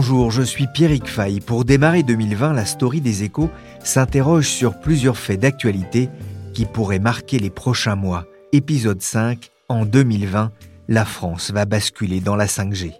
Bonjour, je suis Pierrick Fay. Pour démarrer 2020, la story des échos s'interroge sur plusieurs faits d'actualité qui pourraient marquer les prochains mois. Épisode 5, en 2020, la France va basculer dans la 5G.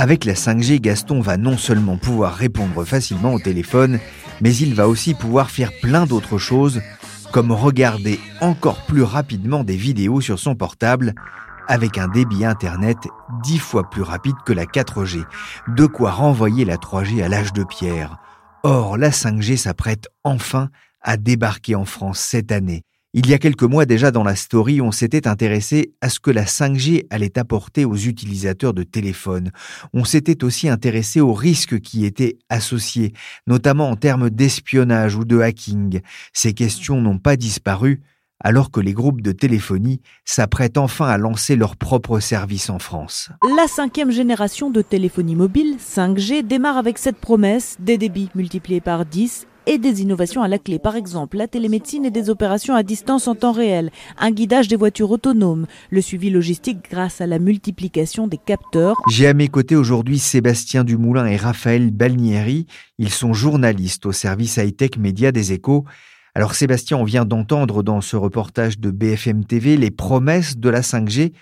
Avec la 5G, Gaston va non seulement pouvoir répondre facilement au téléphone, mais il va aussi pouvoir faire plein d'autres choses, comme regarder encore plus rapidement des vidéos sur son portable, avec un débit Internet dix fois plus rapide que la 4G, de quoi renvoyer la 3G à l'âge de pierre. Or, la 5G s'apprête enfin à débarquer en France cette année. Il y a quelques mois déjà dans la story, on s'était intéressé à ce que la 5G allait apporter aux utilisateurs de téléphone. On s'était aussi intéressé aux risques qui étaient associés, notamment en termes d'espionnage ou de hacking. Ces questions n'ont pas disparu alors que les groupes de téléphonie s'apprêtent enfin à lancer leur propre service en France. La cinquième génération de téléphonie mobile, 5G, démarre avec cette promesse, des débits multipliés par 10 et des innovations à la clé. Par exemple, la télémédecine et des opérations à distance en temps réel, un guidage des voitures autonomes, le suivi logistique grâce à la multiplication des capteurs. J'ai à mes côtés aujourd'hui Sébastien Dumoulin et Raphaël Balnieri. Ils sont journalistes au service high-tech média des échos. Alors Sébastien, on vient d'entendre dans ce reportage de BFM TV les promesses de la 5G.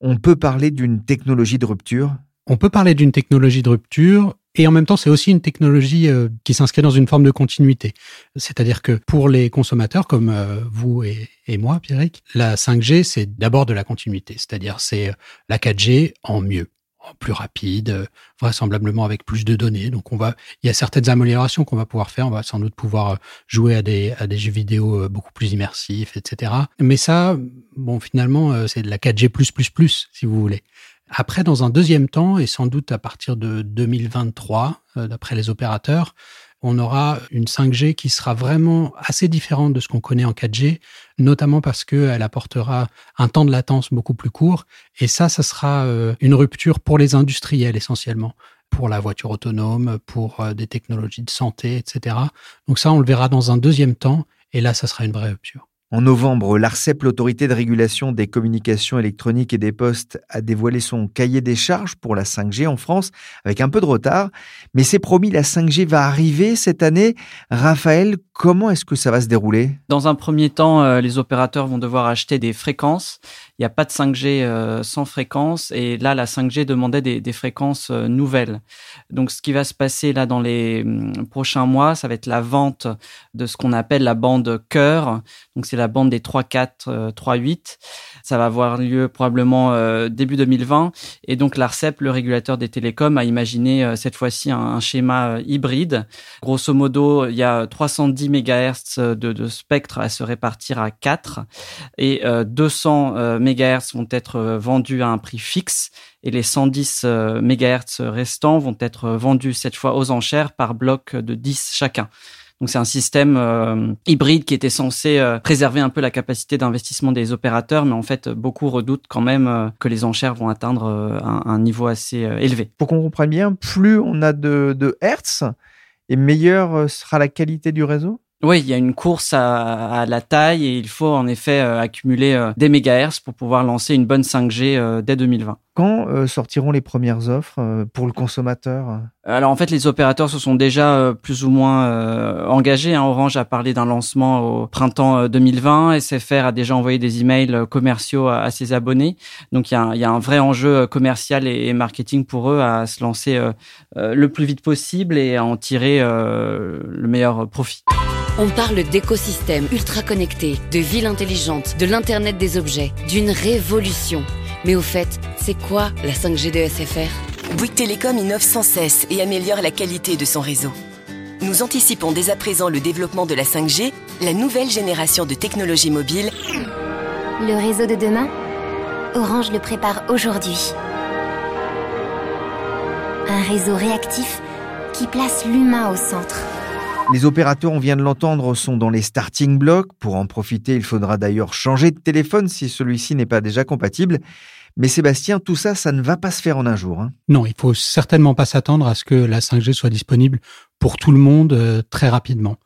On peut parler d'une technologie de rupture? On peut parler d'une technologie de rupture et en même temps, c'est aussi une technologie euh, qui s'inscrit dans une forme de continuité. C'est-à-dire que pour les consommateurs comme euh, vous et, et moi, Pierrick, la 5G, c'est d'abord de la continuité. C'est-à-dire c'est euh, la 4G en mieux en plus rapide, vraisemblablement avec plus de données. Donc on va, il y a certaines améliorations qu'on va pouvoir faire. On va sans doute pouvoir jouer à des à des jeux vidéo beaucoup plus immersifs, etc. Mais ça, bon, finalement, c'est de la 4G si vous voulez. Après, dans un deuxième temps, et sans doute à partir de 2023, d'après les opérateurs, on aura une 5G qui sera vraiment assez différente de ce qu'on connaît en 4G, notamment parce qu'elle apportera un temps de latence beaucoup plus court. Et ça, ça sera euh, une rupture pour les industriels essentiellement pour la voiture autonome, pour euh, des technologies de santé, etc. Donc ça, on le verra dans un deuxième temps, et là, ça sera une vraie rupture. En novembre, l'ARCEP, l'autorité de régulation des communications électroniques et des postes, a dévoilé son cahier des charges pour la 5G en France, avec un peu de retard. Mais c'est promis, la 5G va arriver cette année. Raphaël, comment est-ce que ça va se dérouler? Dans un premier temps, euh, les opérateurs vont devoir acheter des fréquences. Il n'y a pas de 5G euh, sans fréquence. Et là, la 5G demandait des, fréquences euh, nouvelles. Donc, ce qui va se passer là dans les hum, prochains mois, ça va être la vente de ce qu'on appelle la bande cœur. Donc, c'est bande des 3.4, 3.8. Ça va avoir lieu probablement euh, début 2020. Et donc, l'ARCEP, le régulateur des télécoms, a imaginé euh, cette fois-ci un, schéma euh, hybride. Grosso modo, il y a 310 MHz de, de spectre à se répartir à 4 et euh, 200 MHz vont être euh, vendus à un prix fixe et les 110 euh, MHz restants vont être vendus cette fois aux enchères par bloc de 10 chacun. Donc c'est un système euh, hybride qui était censé euh, préserver un peu la capacité d'investissement des opérateurs, mais en fait beaucoup redoutent quand même euh, que les enchères vont atteindre un, un niveau assez élevé. Pour qu'on comprenne bien, plus on a de, de hertz, et meilleure sera la qualité du réseau? Oui, il y a une course à, à la taille et il faut en effet accumuler des mégahertz pour pouvoir lancer une bonne 5G euh, dès 2020. Quand euh, sortiront les premières offres euh, pour le consommateur? Alors en fait, les opérateurs se sont déjà euh, plus ou moins euh, engagés. Hein. Orange a parlé d'un lancement au printemps euh, 2020. SFR a déjà envoyé des emails commerciaux à, à ses abonnés. Donc il y, a un- il y a un vrai enjeu commercial et, et marketing pour eux à se lancer euh, euh, le plus vite possible et à en tirer euh, le meilleur profit. On parle d'écosystèmes ultra connectés, de villes intelligentes, de l'Internet des objets, d'une révolution. Mais au fait, c'est quoi la 5G de SFR Bouygues Télécom innove sans cesse et améliore la qualité de son réseau. Nous anticipons dès à présent le développement de la 5G, la nouvelle génération de technologies mobiles. Le réseau de demain? Orange le prépare aujourd'hui. Un réseau réactif qui place l'humain au centre. Les opérateurs, on vient de l'entendre, sont dans les starting blocks. Pour en profiter, il faudra d'ailleurs changer de téléphone si celui-ci n'est pas déjà compatible. Mais Sébastien, tout ça, ça ne va pas se faire en un jour. hein. Non, il faut certainement pas s'attendre à ce que la 5G soit disponible pour tout le monde euh, très rapidement.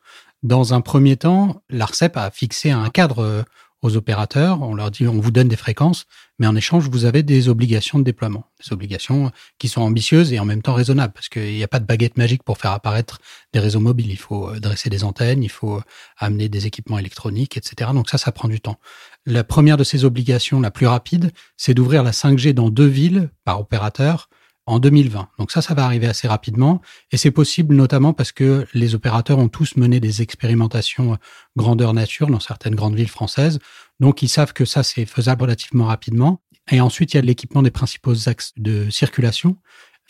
Dans un premier temps, l'ARCEP a fixé un cadre euh, aux opérateurs. On leur dit, on vous donne des fréquences, mais en échange, vous avez des obligations de déploiement. Des obligations qui sont ambitieuses et en même temps raisonnables, parce qu'il n'y a pas de baguette magique pour faire apparaître des réseaux mobiles. Il faut euh, dresser des antennes, il faut euh, amener des équipements électroniques, etc. Donc ça, ça prend du temps. La première de ces obligations, la plus rapide, c'est d'ouvrir la 5G dans deux villes par opérateur en 2020. Donc ça, ça va arriver assez rapidement et c'est possible notamment parce que les opérateurs ont tous mené des expérimentations euh, grandeur nature dans certaines grandes villes françaises. Donc ils savent que ça, c'est faisable relativement rapidement. Et ensuite, il y a l'équipement des principaux axes de circulation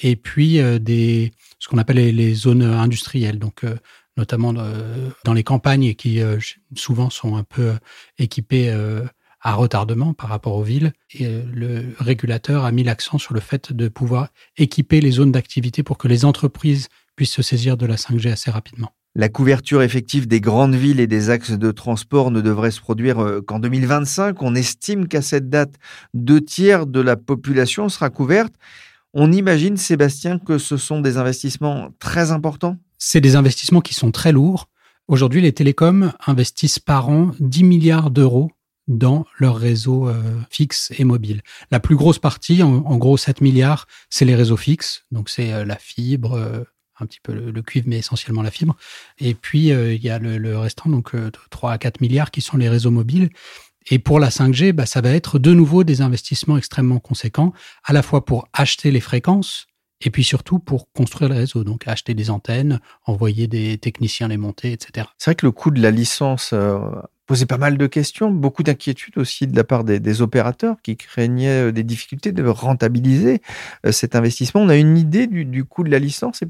et puis euh, des ce qu'on appelle les, zones industrielles. Donc euh, notamment dans les campagnes qui souvent sont un peu équipées à retardement par rapport aux villes. Et euh, le régulateur a mis l'accent sur le fait de pouvoir équiper les zones d'activité pour que les entreprises puissent se saisir de la 5G assez rapidement. La couverture effective des grandes villes et des axes de transport ne devrait se produire euh, qu'en 2025. On estime qu'à cette date, deux tiers de la population sera couverte. On imagine, Sébastien, que ce sont des investissements très importants? C'est des investissements qui sont très lourds. Aujourd'hui, les télécoms investissent par an 10 milliards d'euros dans leur réseau euh, fixe et mobile. La plus grosse partie, en, gros 7 milliards, c'est les réseaux fixes. Donc c'est euh, la fibre, euh, un petit peu le, cuivre, mais essentiellement la fibre. Et puis euh, il y a le, le restant, donc 3 à 4 milliards qui sont les réseaux mobiles. Et pour la 5G, bah, ça va être de nouveau des investissements extrêmement conséquents, à la fois pour acheter les fréquences, et puis surtout pour construire le réseau, donc acheter des antennes, envoyer des techniciens les monter, etc. C'est vrai que le coût de la licence euh, posait pas mal de questions, beaucoup d'inquiétudes aussi de la part des, opérateurs qui craignaient des difficultés de rentabiliser euh, cet investissement. On a une idée du, coût de la licence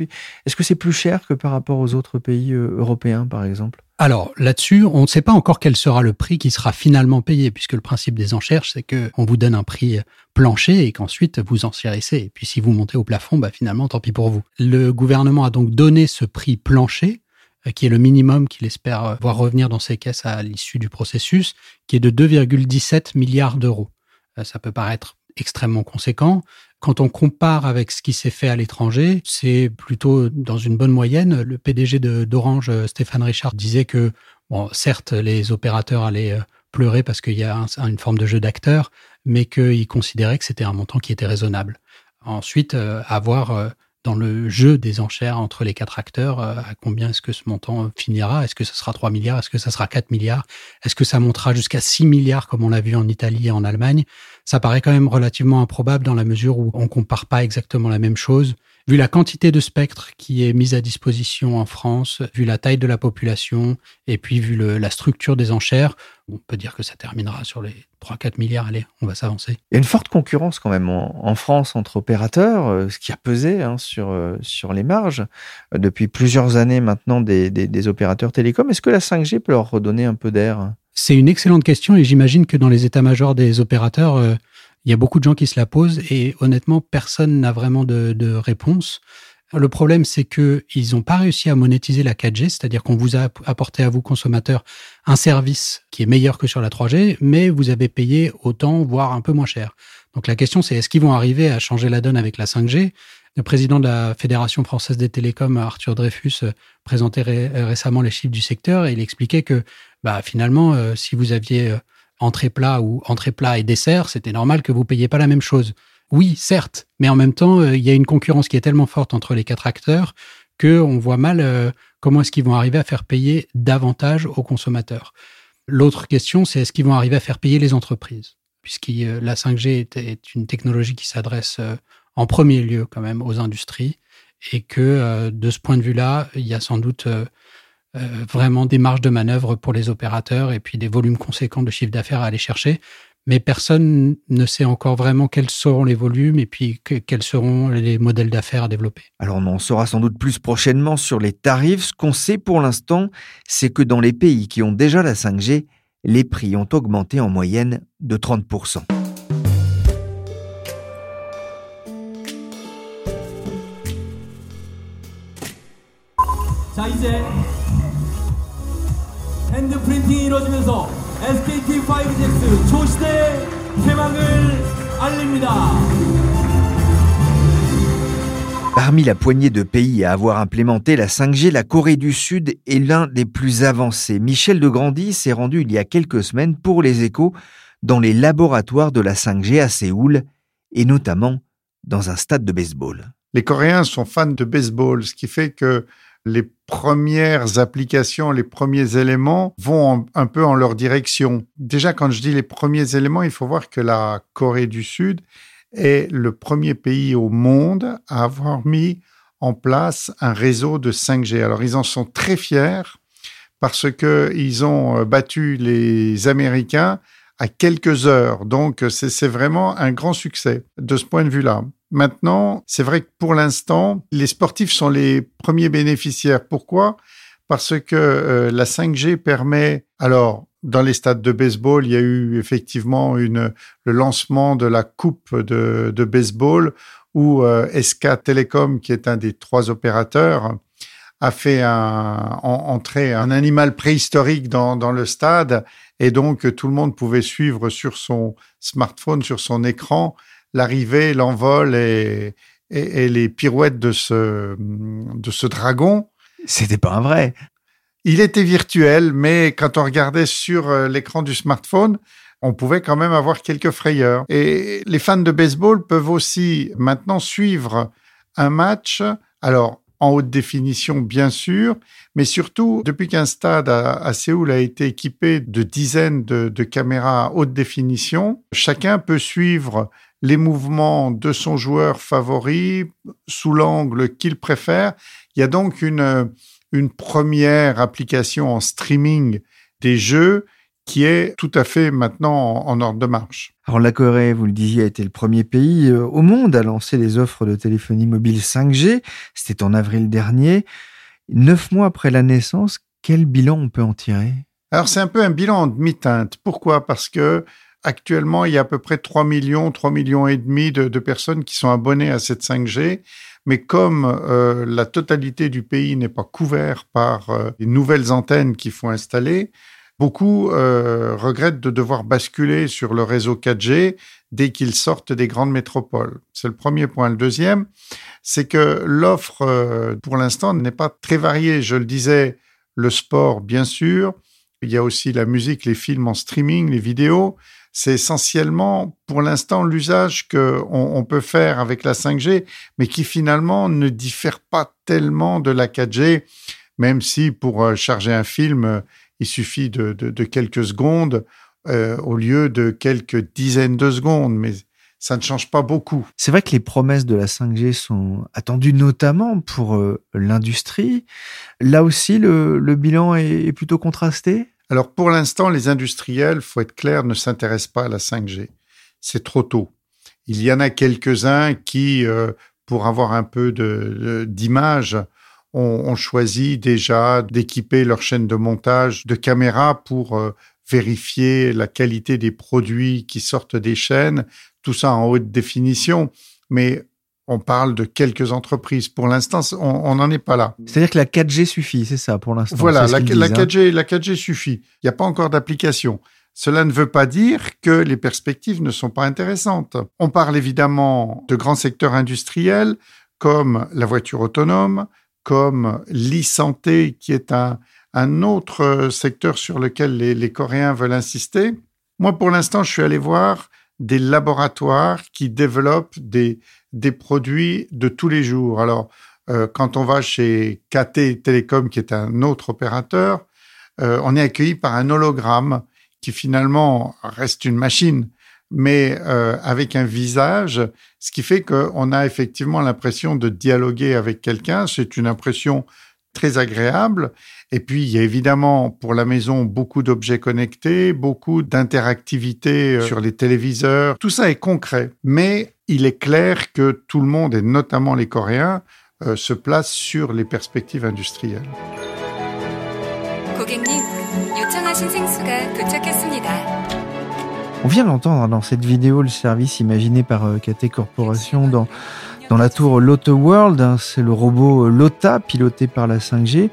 est-ce que c'est plus cher que par rapport aux autres pays euh, européens, par exemple? Alors là-dessus, on ne sait pas encore quel sera le prix qui sera finalement payé, puisque le principe des enchères, c'est que on vous donne un prix plancher et qu'ensuite vous enchérissez. Et puis si vous montez au plafond, bah finalement, tant pis pour vous. Le gouvernement a donc donné ce prix plancher, euh, qui est le minimum qu'il espère voir revenir dans ses caisses à l'issue du processus, qui est de 2,17 milliards d'euros. Euh, Ça peut paraître extrêmement conséquent. Quand on compare avec ce qui s'est fait à l'étranger, c'est plutôt dans une bonne moyenne. Le PDG d'Orange, Stéphane Richard, disait que, bon, certes, les opérateurs allaient euh, pleurer parce qu'il y a un, une forme de jeu d'acteurs, mais qu'il considérait que c'était un montant qui était raisonnable. Ensuite, euh, avoir euh, dans le jeu des enchères entre les quatre acteurs, euh, à combien est-ce que ce montant finira? Est-ce que ce sera 3 milliards? Est-ce que ça sera 4 milliards? Est-ce que ça montera jusqu'à 6 milliards comme on l'a vu en Italie et en Allemagne? Ça paraît quand même relativement improbable dans la mesure où on compare pas exactement la même chose. Vu la quantité de spectre qui est mise à disposition en France, vu la taille de la population et puis vu le, la structure des enchères, on peut dire que ça terminera sur les 3-4 milliards. Allez, on va s'avancer. Il y a une forte concurrence quand même en, en France entre opérateurs, euh, ce qui a pesé hein, sur, euh, sur les marges euh, depuis plusieurs années maintenant des, des, des opérateurs télécoms. Est-ce que la 5G peut leur redonner un peu d'air? C'est une excellente question et j'imagine que dans les états-majors des opérateurs, euh, il y a beaucoup de gens qui se la posent et honnêtement, personne n'a vraiment de, réponse. Le problème, c'est que ils n'ont pas réussi à monétiser la 4G, c'est-à-dire qu'on vous a apporté à vous consommateurs un service qui est meilleur que sur la 3G, mais vous avez payé autant, voire un peu moins cher. Donc la question, c'est est-ce qu'ils vont arriver à changer la donne avec la 5G Le président de la Fédération française des télécoms, Arthur Dreyfus, présentait ré récemment les chiffres du secteur et il expliquait que bah, finalement, euh, si vous aviez entrée plat ou entrée plat et dessert, c'était normal que vous payiez pas la même chose. Oui, certes, mais en même temps, euh, il y a une concurrence qui est tellement forte entre les quatre acteurs que on voit mal euh, comment est-ce qu'ils vont arriver à faire payer davantage aux consommateurs. L'autre question, c'est est-ce qu'ils vont arriver à faire payer les entreprises? Puisque euh, la 5G est, une technologie qui s'adresse en premier lieu quand même aux industries et que de ce point de vue-là, il y a sans doute vraiment des marges de manœuvre pour les opérateurs et puis des volumes conséquents de chiffre d'affaires à aller chercher mais personne ne sait encore vraiment quels seront les volumes et puis quels seront les modèles d'affaires à développer. Alors on en saura sans doute plus prochainement sur les tarifs. Ce qu'on sait pour l'instant, c'est que dans les pays qui ont déjà la 5G, les prix ont augmenté en moyenne de 30%. Parmi la poignée de pays à avoir implémenté la 5G, la Corée du Sud est l'un des plus avancés. Michel de Grandy s'est rendu il y a quelques semaines pour les échos dans les laboratoires de la 5G à Séoul et notamment dans un stade de baseball. Les Coréens sont fans de baseball, ce qui fait que les premières applications, les premiers éléments vont un peu en leur direction. Déjà, quand je dis les premiers éléments, il faut voir que la Corée du Sud est le premier pays au monde à avoir mis en place un réseau de 5G. Alors, ils en sont très fiers parce qu'ils ont battu les Américains à quelques heures. Donc, c'est vraiment un grand succès de ce point de vue-là. Maintenant, c'est vrai que pour l'instant, les sportifs sont les premiers bénéficiaires. Pourquoi? Parce que euh, la 5G permet, alors, dans les stades de baseball, il y a eu effectivement une, le lancement de la coupe de, de baseball où euh, SK Telecom, qui est un des trois opérateurs, a fait un, entrer un animal préhistorique dans, dans le stade et donc tout le monde pouvait suivre sur son smartphone, sur son écran, l'arrivée, l'envol et, et, les pirouettes de ce, de ce dragon. C'était pas un vrai. Il était virtuel, mais quand on regardait sur euh, l'écran du smartphone, on pouvait quand même avoir quelques frayeurs. Et les fans de baseball peuvent aussi maintenant suivre un match. Alors, en haute définition, bien sûr, mais surtout, depuis qu'un stade à, Séoul a été équipé de dizaines de, de caméras haute définition, chacun peut suivre les mouvements de son joueur favori sous l'angle qu'il préfère. Il y a donc une, une première application en streaming des jeux qui est tout à fait maintenant en, ordre de marche. Alors la Corée, vous le disiez, a été le premier pays euh, au monde à lancer les offres de téléphonie mobile 5G. C'était en avril dernier. Neuf mois après la naissance, quel bilan on peut en tirer? Alors c'est un peu un bilan en demi-teinte. Pourquoi? Parce que Actuellement, il y a à peu près 3 millions, 3 millions et demi de, personnes qui sont abonnées à cette 5G. Mais comme euh, la totalité du pays n'est pas couvert par euh, les nouvelles antennes qu'il faut installer, beaucoup euh, regrettent de devoir basculer sur le réseau 4G dès qu'ils sortent des grandes métropoles. C'est le premier point. Le deuxième, c'est que l'offre, pour l'instant, n'est pas très variée. Je le disais, le sport, bien sûr. Il y a aussi la musique, les films en streaming, les vidéos c'est essentiellement pour l'instant l'usage qu'on on peut faire avec la 5G, mais qui finalement ne diffère pas tellement de la 4G, même si pour euh, charger un film, euh, il suffit de, quelques secondes euh, au lieu de quelques dizaines de secondes. Mais ça ne change pas beaucoup. C'est vrai que les promesses de la 5G sont attendues notamment pour l'industrie. Là aussi, le, bilan est plutôt contrasté? Alors pour l'instant, les industriels, faut être clair, ne s'intéressent pas à la 5G. C'est trop tôt. Il y en a quelques-uns qui, euh, pour avoir un peu d'image, ont, choisi déjà d'équiper leur chaîne de montage de caméras pour euh, vérifier la qualité des produits qui sortent des chaînes, tout ça en haute définition. Mais on parle de quelques entreprises. Pour l'instant, on n'en est pas là. C'est-à-dire que la 4G suffit, c'est ça pour l'instant. Voilà, la, 4G, hein. la 4G suffit. Il n'y a pas encore d'application. Cela ne veut pas dire que les perspectives ne sont pas intéressantes. On parle évidemment de grands secteurs industriels comme la voiture autonome, comme l'e-santé, qui est un, autre secteur sur lequel les Coréens veulent insister. Moi, pour l'instant, je suis allé voir des laboratoires qui développent des, des produits de tous les jours. Alors, euh, quand on va chez KT Télécom, qui est un autre opérateur, euh, on est accueilli par un hologramme qui finalement reste une machine, mais euh, avec un visage, ce qui fait qu'on a effectivement l'impression de dialoguer avec quelqu'un. C'est une impression très agréable. Et puis, il y a évidemment pour la maison beaucoup d'objets connectés, beaucoup d'interactivité euh, sur les téléviseurs. Tout ça est concret. Mais il est clair que tout le monde, et notamment les Coréens, euh, se placent sur les perspectives industrielles. On vient l'entendre dans cette vidéo, le service imaginé par euh, KT Corporation dans, dans la tour Lotte World. Hein. C'est le robot euh, Lota, piloté par la 5G, euh,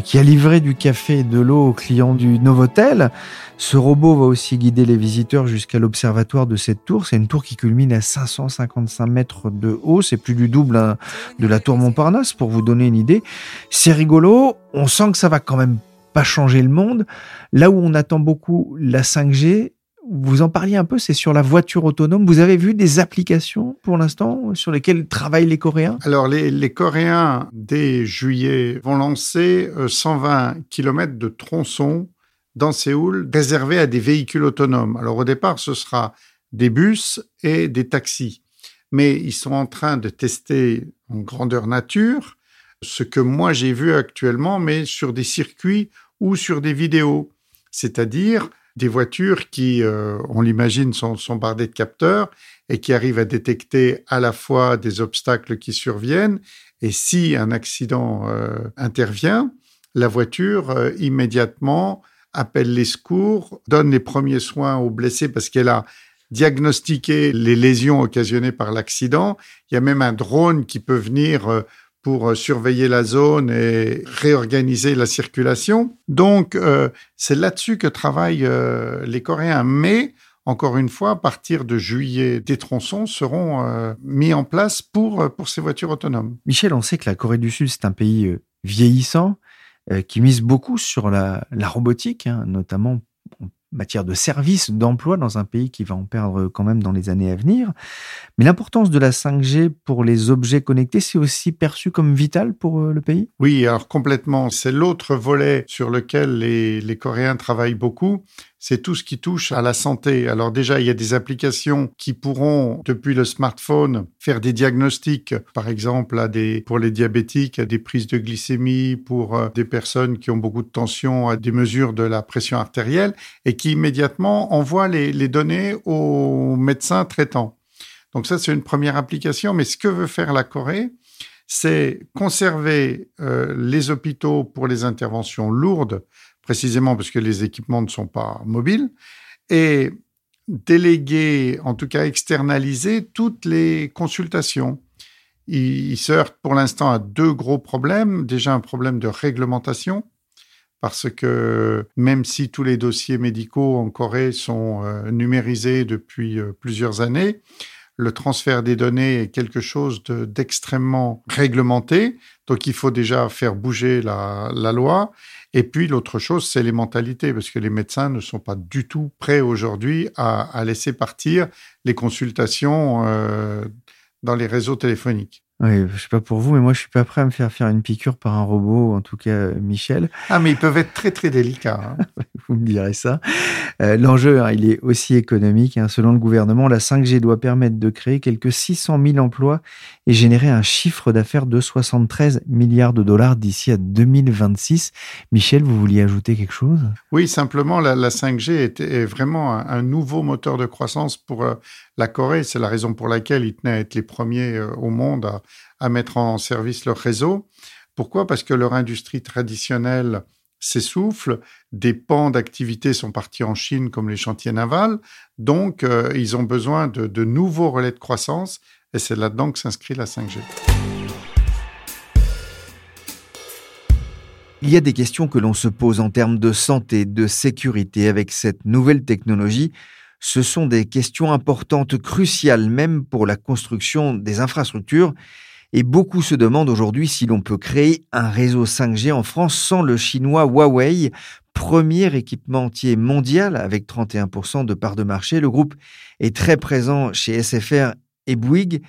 qui a livré du café et de l'eau aux clients du Novotel. Ce robot va aussi guider les visiteurs jusqu'à l'observatoire de cette tour. C'est une tour qui culmine à 555 mètres de haut. C'est plus du double hein, de la tour Montparnasse, pour vous donner une idée. C'est rigolo. On sent que ça va quand même pas changer le monde. Là où on attend beaucoup la 5G, vous en parliez un peu, c'est sur la voiture autonome. Vous avez vu des applications pour l'instant sur lesquelles travaillent les Coréens? Alors, les, Coréens, dès juillet, vont lancer 120 euh, km de tronçons dans Séoul réservés à des véhicules autonomes. Alors, au départ, ce sera des bus et des taxis. Mais ils sont en train de tester en grandeur nature ce que moi j'ai vu actuellement, mais sur des circuits ou sur des vidéos. C'est-à-dire des voitures qui, euh, on l'imagine, sont, bardées de capteurs et qui arrivent à détecter à la fois des obstacles qui surviennent et si un accident euh, intervient, la voiture euh, immédiatement appelle les secours, donne les premiers soins aux blessés parce qu'elle a diagnostiqué les lésions occasionnées par l'accident. Il y a même un drone qui peut venir pour euh, surveiller la zone et réorganiser la circulation. Donc, euh, c'est là-dessus que travaillent euh, les Coréens. Mais, encore une fois, à partir de juillet, des tronçons seront mis en place pour, pour ces voitures autonomes. Michel, on sait que la Corée du Sud, c'est un pays vieillissant qui mise beaucoup sur la, la robotique, hein, notamment matière de services, d'emploi dans un pays qui va en perdre quand même dans les années à venir. Mais l'importance de la 5G pour les objets connectés, c'est aussi perçu comme vital pour euh, le pays? Oui, alors complètement. C'est l'autre volet sur lequel les, les Coréens travaillent beaucoup c'est tout ce qui touche à la santé. Alors déjà, il y a des applications qui pourront, depuis le smartphone, faire des diagnostics, par exemple, pour les diabétiques, à des prises de glycémie, pour euh, des personnes qui ont beaucoup de tension, à des mesures de la pression artérielle, et qui immédiatement envoient les, les données aux médecins traitants. Donc ça, c'est une première application. Mais ce que veut faire la Corée, c'est conserver euh, les hôpitaux pour les interventions lourdes précisément parce que les équipements ne sont pas mobiles, et déléguer, en tout cas externaliser toutes les consultations. Il, se heurte pour l'instant à deux gros problèmes. Déjà un problème de réglementation, parce que même si tous les dossiers médicaux en Corée sont euh, numérisés depuis euh, plusieurs années, le transfert des données est quelque chose d'extrêmement réglementé. Donc il faut déjà faire bouger la, loi. Et puis l'autre chose, c'est les mentalités, parce que les médecins ne sont pas du tout prêts aujourd'hui à, laisser partir les consultations euh, dans les réseaux téléphoniques. Oui, je sais pas pour vous, mais moi je suis pas prêt à me faire faire une piqûre par un robot, en tout cas euh, Michel. Ah, mais ils peuvent être très très délicats. Hein. vous me direz ça. Euh, l'enjeu, hein, il est aussi économique. Hein. Selon le gouvernement, la 5G doit permettre de créer quelques 600 000 emplois et générer un chiffre d'affaires de 73 milliards de dollars d'ici à 2026. Michel, vous vouliez ajouter quelque chose? Oui, simplement, la, 5G est, vraiment un, nouveau moteur de croissance pour euh, la Corée. C'est la raison pour laquelle ils tenaient à être les premiers au monde à, à mettre en service leur réseau. Pourquoi? Parce que leur industrie traditionnelle s'essouffle, des pans d'activité sont partis en Chine comme les chantiers navals, donc euh, ils ont besoin de, de nouveaux relais de croissance et c'est là-dedans que s'inscrit la 5G. Il y a des questions que l'on se pose en termes de santé, de sécurité avec cette nouvelle technologie. Ce sont des questions importantes, cruciales même pour la construction des infrastructures Et beaucoup se demandent aujourd'hui si l'on peut créer un réseau 5G en France sans le chinois Huawei, premier équipementier mondial avec 31% de part de marché. Le groupe est très présent chez SFR et Bouygues.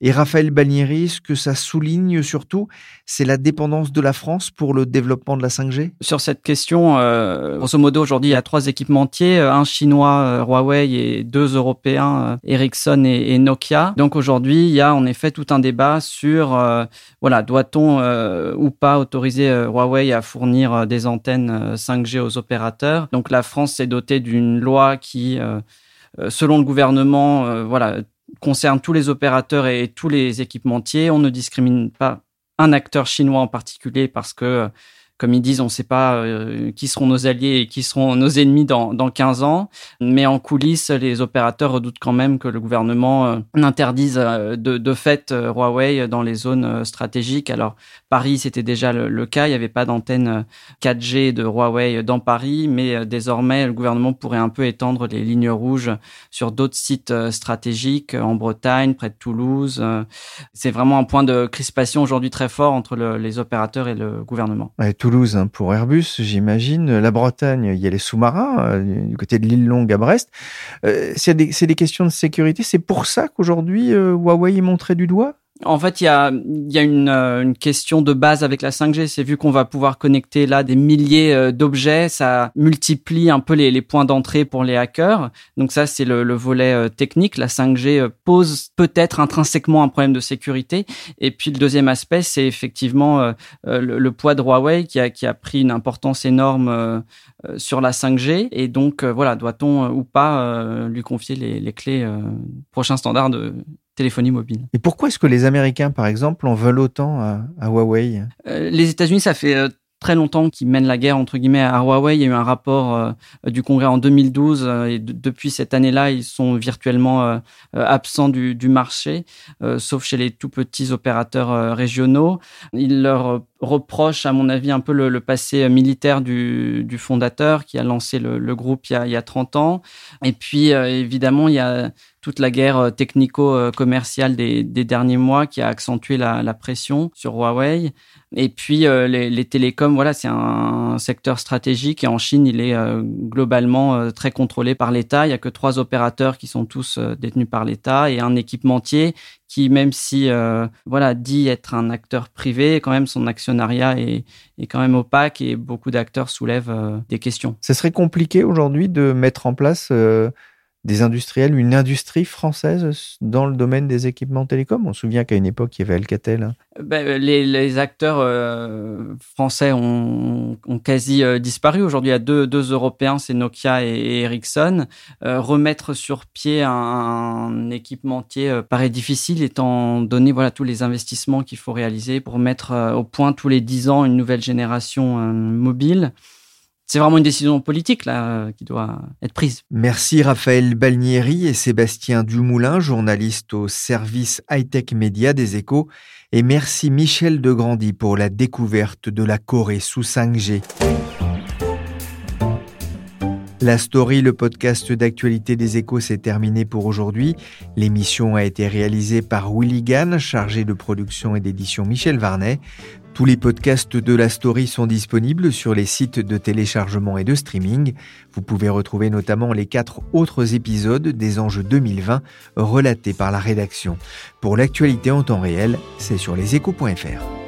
Et Raphaël Balnieri, ce que ça souligne surtout, c'est la dépendance de la France pour le développement de la 5G Sur cette question, euh, grosso modo, aujourd'hui, il y a trois équipementiers, euh, un chinois, euh, Huawei, et deux européens, Ericsson et, Nokia. Donc aujourd'hui, il y a en effet tout un débat sur, voilà, doit-on ou pas autoriser Huawei à fournir des antennes 5G aux opérateurs Donc la France s'est dotée d'une loi qui selon le gouvernement, voilà, concerne tous les opérateurs et tous les équipementiers. On ne discrimine pas un acteur chinois en particulier parce que comme ils disent, on ne sait pas euh, qui seront nos alliés et qui seront nos ennemis dans, dans 15 ans. Mais en coulisses, les opérateurs redoutent quand même que le gouvernement euh, n'interdise euh, de, de, fait Huawei dans les zones stratégiques. Alors, Paris, c'était déjà le, cas. Il n'y avait pas d'antenne 4G de Huawei dans Paris. Mais désormais, le gouvernement pourrait un peu étendre les lignes rouges sur d'autres sites stratégiques en Bretagne, près de Toulouse. C'est vraiment un point de crispation aujourd'hui très fort entre les opérateurs et le gouvernement. Toulouse hein, pour Airbus, j'imagine. La Bretagne, il y a les sous-marins euh, du côté de l'île Longue à Brest. Euh, c'est des, des, questions de sécurité. C'est pour ça qu'aujourd'hui euh, Huawei est montré du doigt? En fait, il y a, euh, une, question de base avec la 5G. C'est vu qu'on va pouvoir connecter là des milliers euh, d'objets, ça multiplie un peu les, points d'entrée pour les hackers. Donc ça, c'est le, le, volet euh, technique. La 5G pose peut-être intrinsèquement un problème de sécurité. Et puis le deuxième aspect, c'est effectivement le, poids de Huawei qui a, qui a pris une importance énorme sur la 5G. Et donc voilà, doit-on ou pas lui confier les, les clés prochains standards de téléphonie mobile. Et pourquoi est-ce que les Américains, par exemple, en veulent autant à, Huawei? Euh, Les États-Unis, ça fait euh, très longtemps qu'ils mènent la guerre entre guillemets à Huawei. Il y a eu un rapport euh, du Congrès en 2012 et depuis cette année-là, ils sont virtuellement absents du, du marché, sauf chez les tout petits opérateurs régionaux. Ils leur reprochent, à mon avis, un peu le, passé militaire du, du, fondateur qui a lancé le, le groupe il y, a, il y, a, 30 ans. Et puis, évidemment, il y a toute la guerre euh, technico-commerciale des, derniers mois qui a accentué la, pression sur Huawei. Et puis euh, les, télécoms, voilà, c'est un secteur stratégique et en Chine, il est euh, globalement très contrôlé par l'État. Il y a que trois opérateurs qui sont tous détenus par l'État et un équipementier qui, même si voilà dit être un acteur privé, quand même son actionnariat est, est quand même opaque et beaucoup d'acteurs soulèvent des questions. Ce serait compliqué aujourd'hui de mettre en place des industriels, une industrie française dans le domaine des équipements télécoms? On se souvient qu'à une époque, il y avait Alcatel. Hein. Ben, les, acteurs euh, français ont, quasi euh, disparu. Aujourd'hui, il y a deux, Européens, c'est Nokia et, Ericsson. Euh, remettre sur pied un, équipementier paraît difficile, étant donné voilà, tous les investissements qu'il faut réaliser pour mettre au point tous les 10 ans une nouvelle génération mobile c'est vraiment une décision politique là qui doit être prise. Merci Raphaël Balnieri et Sébastien Dumoulin, journaliste au service high-tech média des Échos, et merci Michel Degrandi pour la découverte de la Corée sous 5G. La story, le podcast d'actualité des échos, s'est terminé pour aujourd'hui. L'émission a été réalisée par Willy Gann, chargé de production et d'édition Michel Varnet. Tous les podcasts de la story sont disponibles sur les sites de téléchargement et de streaming. Vous pouvez retrouver notamment les quatre autres épisodes des enjeux 2020 relatés par la rédaction. Pour l'actualité en temps réel, c'est sur leséchos.fr.